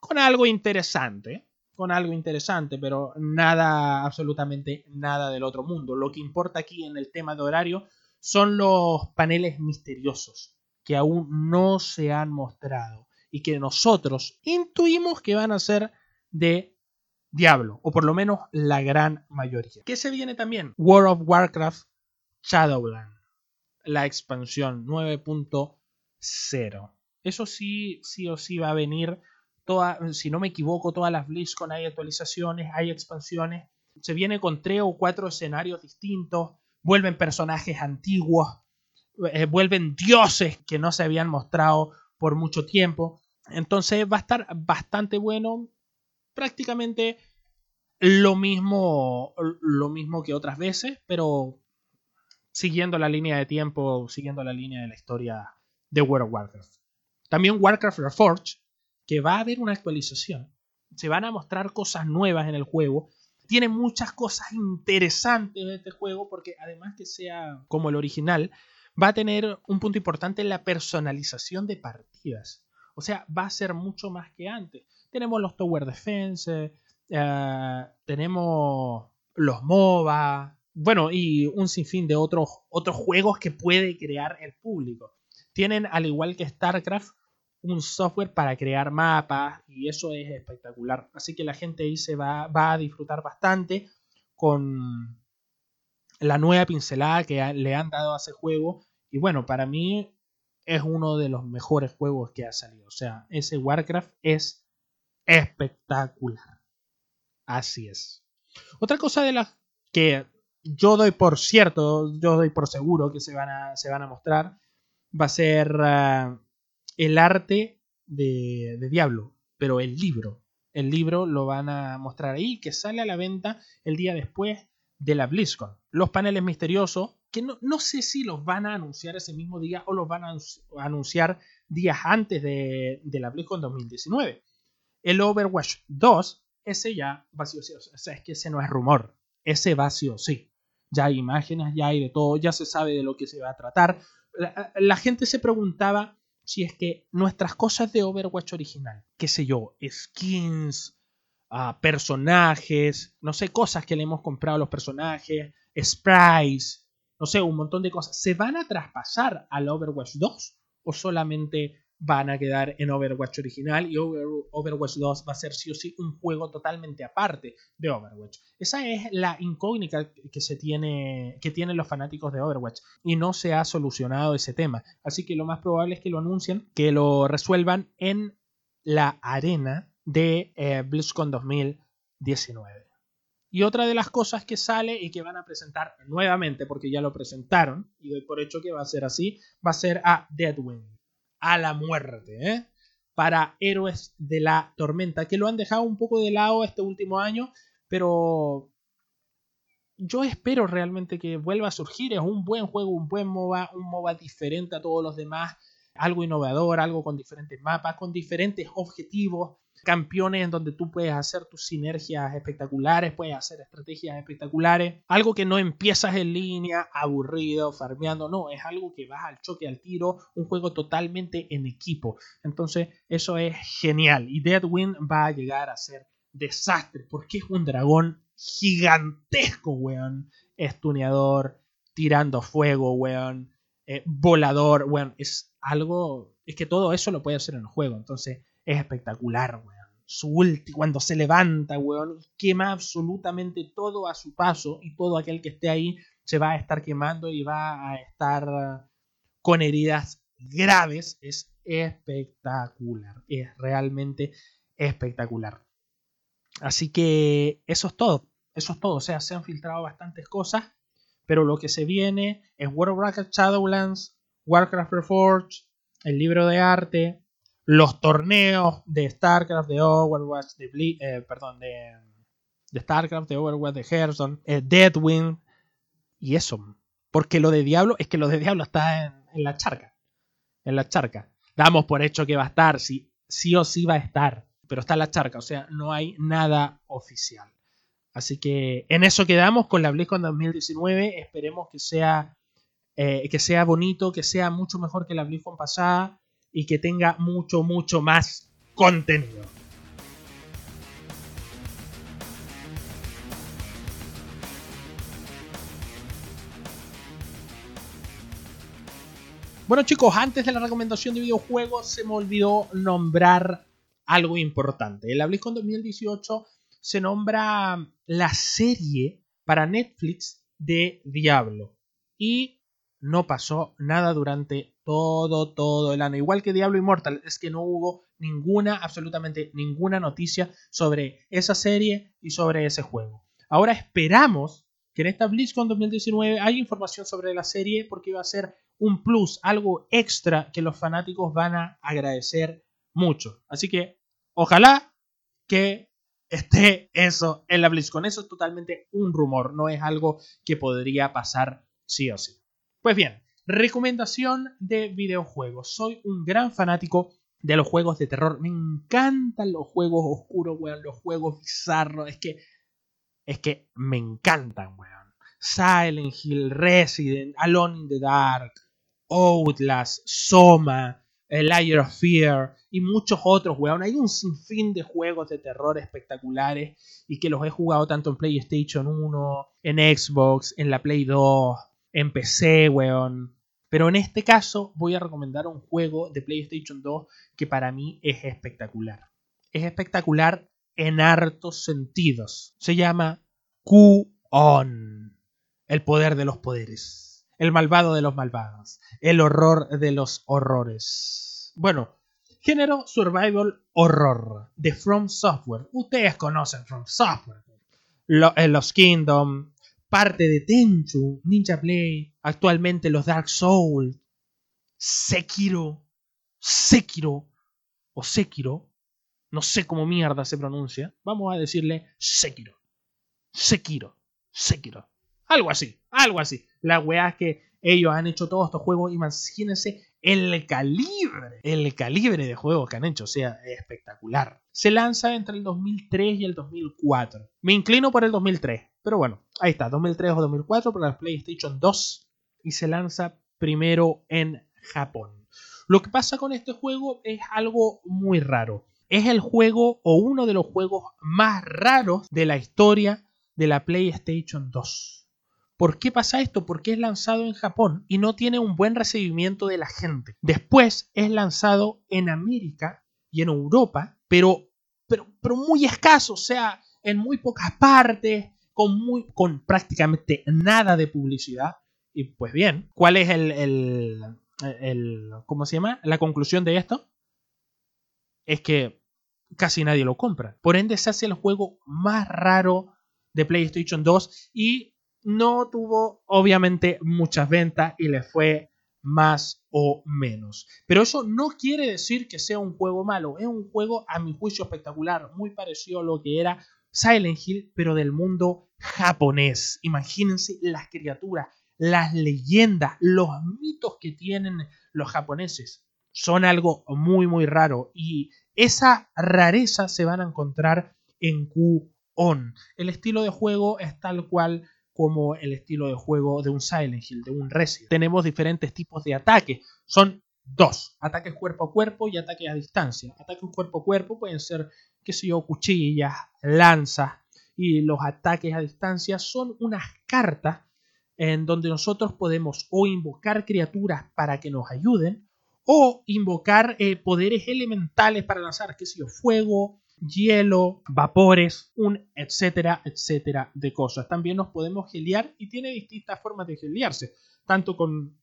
con algo interesante, con algo interesante, pero nada, absolutamente nada del otro mundo. Lo que importa aquí en el tema de horario son los paneles misteriosos que aún no se han mostrado y que nosotros intuimos que van a ser de Diablo, o por lo menos la gran mayoría. ¿Qué se viene también? World of Warcraft Shadowland, la expansión 9.0. Eso sí, sí o sí va a venir. Toda, si no me equivoco, todas las BlizzCon hay actualizaciones, hay expansiones. Se viene con tres o cuatro escenarios distintos. Vuelven personajes antiguos. Eh, vuelven dioses que no se habían mostrado por mucho tiempo. Entonces va a estar bastante bueno prácticamente lo mismo, lo mismo que otras veces, pero siguiendo la línea de tiempo, siguiendo la línea de la historia de World of Warcraft. También Warcraft Reforged, que va a haber una actualización. Se van a mostrar cosas nuevas en el juego. Tiene muchas cosas interesantes en este juego, porque además que sea como el original, va a tener un punto importante en la personalización de partidas. O sea, va a ser mucho más que antes. Tenemos los Tower Defense, eh, tenemos los MOBA, bueno, y un sinfín de otros, otros juegos que puede crear el público. Tienen, al igual que StarCraft, un software para crear mapas y eso es espectacular. Así que la gente ahí se va, va a disfrutar bastante con la nueva pincelada que le han dado a ese juego. Y bueno, para mí es uno de los mejores juegos que ha salido. O sea, ese Warcraft es espectacular. Así es. Otra cosa de las que yo doy por cierto, yo doy por seguro que se van a, se van a mostrar, va a ser eh, el arte de, de, Diablo, pero el libro. El libro lo van a mostrar ahí, que sale a la venta el día después de la BlizzCon. Los paneles misteriosos, que no, no sé si los van a anunciar ese mismo día o los van a anunciar días antes de, de la BlizzCon 2019. El Overwatch 2, ese ya va sí o sea, es que ese no es rumor. Ese va sí o sí. Ya hay imágenes, ya hay de todo, ya se sabe de lo que se va a tratar. La, gente se preguntaba si es que nuestras cosas de Overwatch original, qué sé yo, skins, uh, personajes, no sé, cosas que le hemos comprado a los personajes, sprites, no sé, un montón de cosas, ¿se van a traspasar al Overwatch 2 o solamente van a quedar en Overwatch original y Overwatch 2 va a ser sí o sí un juego totalmente aparte de Overwatch. Esa es la incógnita que se tiene que tienen los fanáticos de Overwatch y no se ha solucionado ese tema. Así que lo más probable es que lo anuncien, que lo resuelvan en la arena de eh, BlizzCon 2019. Y otra de las cosas que sale y que van a presentar nuevamente, porque ya lo presentaron, y doy por hecho que va a ser así, va a ser a Deadwind a la muerte, ¿eh? para héroes de la tormenta, que lo han dejado un poco de lado este último año, pero yo espero realmente que vuelva a surgir. Es un buen juego, un buen MOBA, un MOBA diferente a todos los demás. Algo innovador, algo con diferentes mapas, con diferentes objetivos, campeones en donde tú puedes hacer tus sinergias espectaculares, puedes hacer estrategias espectaculares, algo que no empiezas en línea, aburrido, farmeando, no, es algo que vas al choque, al tiro, un juego totalmente en equipo. Entonces, eso es genial y Deadwind va a llegar a ser desastre porque es un dragón gigantesco, weón. Estuneador, tirando fuego, weón. Eh, volador, weón. Es algo. Es que todo eso lo puede hacer en el juego. Entonces es espectacular, weón. Su ulti, cuando se levanta, weón, quema absolutamente todo a su paso y todo aquel que esté ahí se va a estar quemando y va a estar con heridas graves. Es espectacular. Es realmente espectacular. Así que eso es todo. Eso es todo. O sea, se han filtrado bastantes cosas. Pero lo que se viene es World of Shadowlands, Warcraft Reforged, el libro de arte, los torneos de StarCraft, de Overwatch, de eh, perdón, de, StarCraft, de Overwatch, de Hearthstone, eh, Deadwind y eso. Porque lo de Diablo es que lo de Diablo está en, en, la charca. En la charca. Damos por hecho que va a estar, sí, sí o sí va a estar. Pero está en la charca, o sea, no hay nada oficial. Así que en eso quedamos con la BlizzCon 2019. Esperemos que sea, eh, que sea bonito, que sea mucho mejor que la BlizzCon pasada y que tenga mucho, mucho más contenido. Bueno chicos, antes de la recomendación de videojuegos se me olvidó nombrar algo importante. En la BlizzCon 2018 se nombra la serie para Netflix de Diablo. Y no pasó nada durante todo, todo el año. Igual que Diablo Immortal, es que no hubo ninguna, absolutamente ninguna noticia sobre esa serie y sobre ese juego. Ahora esperamos que en esta BlizzCon 2019 haya información sobre la serie porque va a ser un plus, algo extra que los fanáticos van a agradecer mucho. Así que ojalá que esté eso en la BlizzCon. Eso es totalmente un rumor, no es algo que podría pasar sí o sí. Pues bien, recomendación de videojuegos. Soy un gran fanático de los juegos de terror. Me encantan los juegos oscuros, weón, los juegos bizarros. Es que, es que me encantan, weón. Silent Hill, Resident, Alone in the Dark, Outlast, Soma, el Layer of Fear y muchos otros, weón. Hay un sinfín de juegos de terror espectaculares y que los he jugado tanto en PlayStation 1, en Xbox, en la Play 2, en PC, weón. Pero en este caso voy a recomendar un juego de PlayStation 2 que para mí es espectacular. Es espectacular en hartos sentidos. Se llama Q-On. El poder de los poderes el malvado de los malvados, el horror de los horrores. Bueno, género survival horror de From Software. Ustedes conocen From Software. Eh, los Kingdom, parte de Tenchu, Ninja Play, actualmente los Dark Souls, Sekiro, Sekiro o Sekiro, no sé cómo mierda se pronuncia, vamos a decirle Sekiro, Sekiro, Sekiro. Algo así, algo así. La weá es que ellos han hecho todos estos juegos. Imagínense el calibre, el calibre de juegos que han hecho. O sea, es espectacular. Se lanza entre el 2003 y el 2004. Me inclino por el 2003. Pero bueno, ahí está, 2003 o 2004 para la PlayStation 2. Y se lanza primero en Japón. Lo que pasa con este juego es algo muy raro. Es el juego o uno de los juegos más raros de la historia de la PlayStation 2. ¿Por qué pasa esto? Porque es lanzado en Japón y no tiene un buen recibimiento de la gente. Después es lanzado en América y en Europa, pero, pero, pero muy escaso, o sea, en muy pocas partes, con, muy, con prácticamente nada de publicidad. Y pues bien, ¿cuál es el, el, el, ¿cómo se llama? La conclusión de esto es que casi nadie lo compra. Por ende se hace el juego más raro de PlayStation 2 y no tuvo obviamente muchas ventas y le fue más o menos. Pero eso no quiere decir que sea un juego malo, es un juego a mi juicio espectacular, muy parecido a lo que era Silent Hill, pero del mundo japonés. Imagínense las criaturas, las leyendas, los mitos que tienen los japoneses. son algo muy, muy raro. Y esa rareza se van a encontrar en Q-On. El estilo de juego es tal cual como el estilo de juego de un Silent Hill, de un Resident. Tenemos diferentes tipos de ataques. Son dos. Ataques cuerpo a cuerpo y ataques a distancia. Ataques cuerpo a cuerpo pueden ser, qué sé yo, cuchillas, lanzas. Y los ataques a distancia son unas cartas en donde nosotros podemos o invocar criaturas para que nos ayuden o invocar eh, poderes elementales para lanzar, qué sé yo, fuego, hielo, vapores, un etcétera, etcétera de cosas. También nos podemos geliar y tiene distintas formas de geliarse, tanto con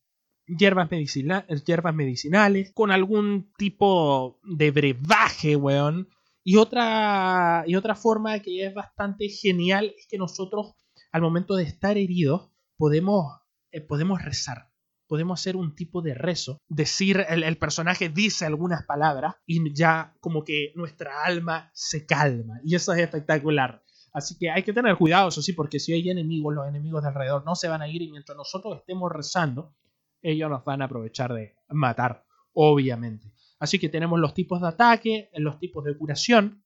hierbas, hierbas medicinales, con algún tipo de brebaje, weón. Y otra, y otra forma que es bastante genial es que nosotros, al momento de estar heridos, podemos, eh, podemos rezar podemos hacer un tipo de rezo, decir, el, personaje dice algunas palabras y ya como que nuestra alma se calma. Y eso es espectacular. Así que hay que tener cuidado, eso sí, porque si hay enemigos, los enemigos de alrededor no se van a ir y mientras nosotros estemos rezando, ellos nos van a aprovechar de matar, obviamente. Así que tenemos los tipos de ataque, los tipos de curación.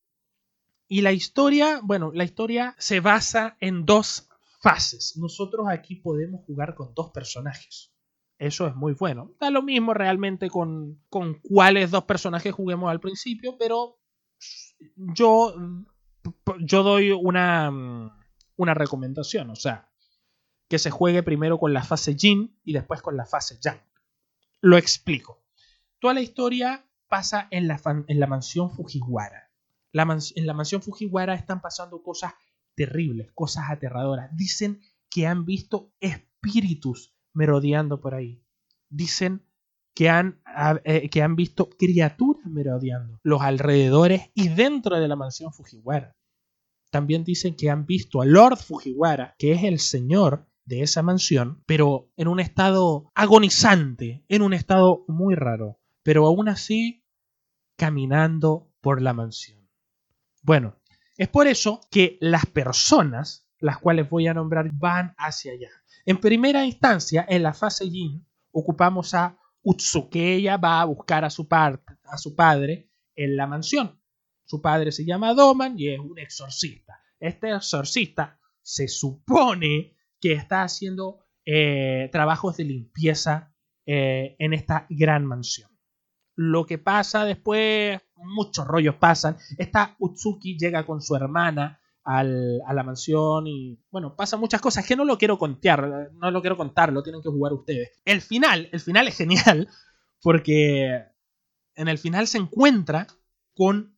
Y la historia, bueno, la historia se basa en dos fases. Nosotros aquí podemos jugar con dos personajes. Eso es muy bueno. Da lo mismo realmente con, con cuáles dos personajes juguemos al principio, pero yo, yo doy una, una recomendación. O sea, que se juegue primero con la fase Jin y después con la fase Yang. Lo explico. Toda la historia pasa en la, en la mansión Fujiwara. en la mansión Fujiwara están pasando cosas terribles, cosas aterradoras. Dicen que han visto espíritus merodeando por ahí. Dicen que han, eh, que han visto criaturas merodeando los alrededores y dentro de la mansión Fujiwara. También dicen que han visto a Lord Fujiwara, que es el señor de esa mansión, pero en un estado agonizante, en un estado muy raro, pero aún así caminando por la mansión. Bueno, es por eso que las personas, las cuales voy a nombrar, van hacia allá. En primera instancia, en la fase Yin, ocupamos a Utsuke. Ella va a buscar a su, padre en la mansión. Su padre se llama Doman y es un exorcista. Este exorcista se supone que está haciendo eh, trabajos de limpieza eh, en esta gran mansión. Lo que pasa después, muchos rollos pasan. Esta Utsuki llega con su hermana a la mansión y bueno, pasan muchas cosas que no lo quiero contar, no lo quiero contar, lo tienen que jugar ustedes. El final, el final es genial porque en el final se encuentra con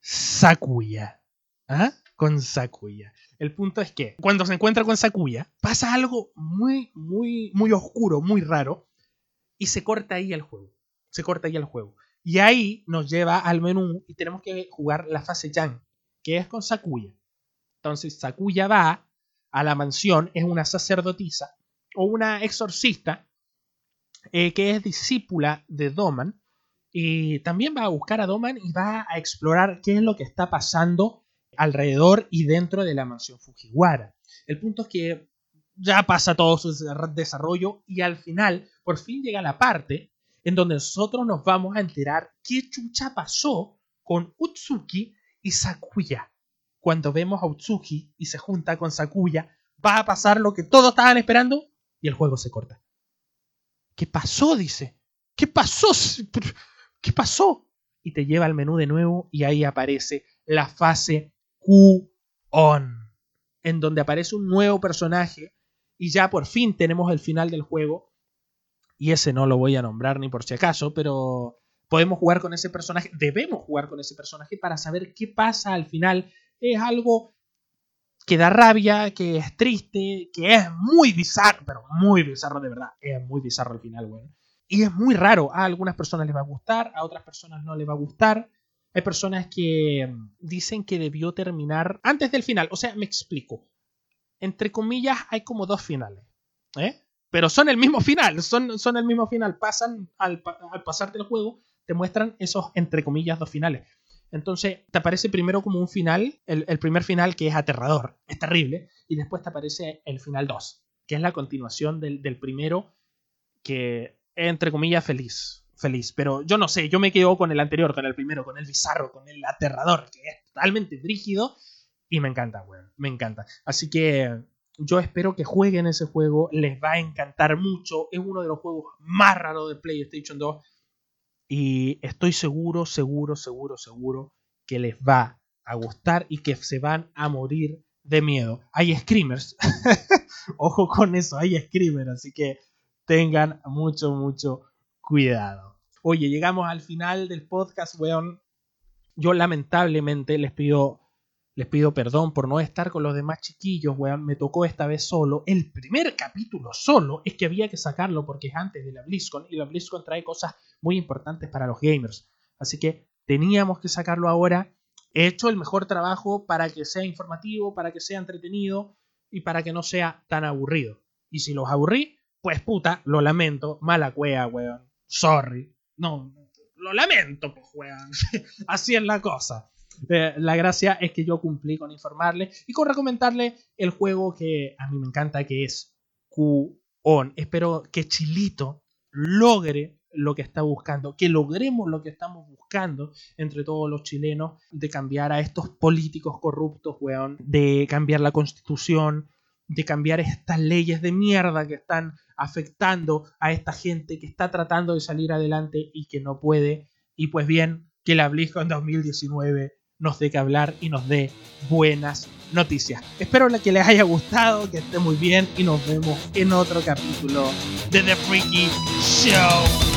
Sakuya. ¿Ah? Con Sakuya. El punto es que cuando se encuentra con Sakuya pasa algo muy, muy, muy oscuro, muy raro y se corta ahí el juego. Se corta ahí el juego. Y ahí nos lleva al menú y tenemos que jugar la fase Yang, que es con Sakuya. Entonces Sakuya va a la mansión, es una sacerdotisa o una exorcista eh, que es discípula de Doman y también va a buscar a Doman y va a explorar qué es lo que está pasando alrededor y dentro de la mansión Fujiwara. El punto es que ya pasa todo su desarrollo y al final por fin llega la parte en donde nosotros nos vamos a enterar qué chucha pasó con Utsuki y Sakuya cuando vemos a Utsuki y se junta con Sakuya, va a pasar lo que todos estaban esperando y el juego se corta. ¿Qué pasó? Dice. ¿Qué pasó? ¿Qué pasó? Y te lleva al menú de nuevo y ahí aparece la fase Q-On, en donde aparece un nuevo personaje y ya por fin tenemos el final del juego. Y ese no lo voy a nombrar ni por si acaso, pero podemos jugar con ese personaje, debemos jugar con ese personaje para saber qué pasa al final es algo que da rabia, que es triste, que es muy bizarro, pero muy bizarro de verdad. Es muy bizarro al final, bueno. Y es muy raro. A algunas personas les va a gustar, a otras personas no les va a gustar. Hay personas que mm, dicen que debió terminar antes del final. O sea, me explico. Entre comillas, hay como dos finales. ¿eh? Pero son el mismo final. Son, son el mismo final. Pasan al, al pasarte el juego, te muestran esos, entre comillas, dos finales. Entonces te aparece primero como un final, el, primer final que es aterrador, es terrible, y después te aparece el final 2, que es la continuación del, primero, que entre comillas feliz. feliz. Pero yo no sé, yo me quedo con el anterior, con el primero, con el bizarro, con el aterrador, que es totalmente rígido. Y me encanta, weón. Me encanta. Así que yo espero que jueguen ese juego. Les va a encantar mucho. Es uno de los juegos más raros de PlayStation 2. Y estoy seguro, seguro, seguro, seguro que les va a gustar y que se van a morir de miedo. Hay screamers. Ojo con eso, hay screamers. Así que tengan mucho, mucho cuidado. Oye, llegamos al final del podcast, weón. Yo lamentablemente les pido, les pido perdón por no estar con los demás chiquillos, weón. Me tocó esta vez solo. El primer capítulo solo es que había que sacarlo porque es antes de la BlizzCon y la BlizzCon trae cosas muy importantes para los gamers. Así que teníamos que sacarlo ahora. He hecho el mejor trabajo para que sea informativo, para que sea entretenido y para que no sea tan aburrido. Y si los aburrí, pues puta, lo lamento, mala cueva, weón. Sorry. No, lo lamento, pues weón. Así es la cosa. Eh, la gracia es que yo cumplí con informarle y con recomendarle el juego que a mí me encanta, que es Q-On. Espero que Chilito logre lo que está buscando, que logremos lo que estamos buscando entre todos los chilenos, de cambiar a estos políticos corruptos, weón, de cambiar la constitución, de cambiar estas leyes de mierda que están afectando a esta gente que está tratando de salir adelante y que no puede. Y pues bien, que la BlizzCon 2019 nos dé que hablar y nos dé buenas noticias. Espero que les haya gustado, que esté muy bien y nos vemos en otro capítulo de The Freaky Show.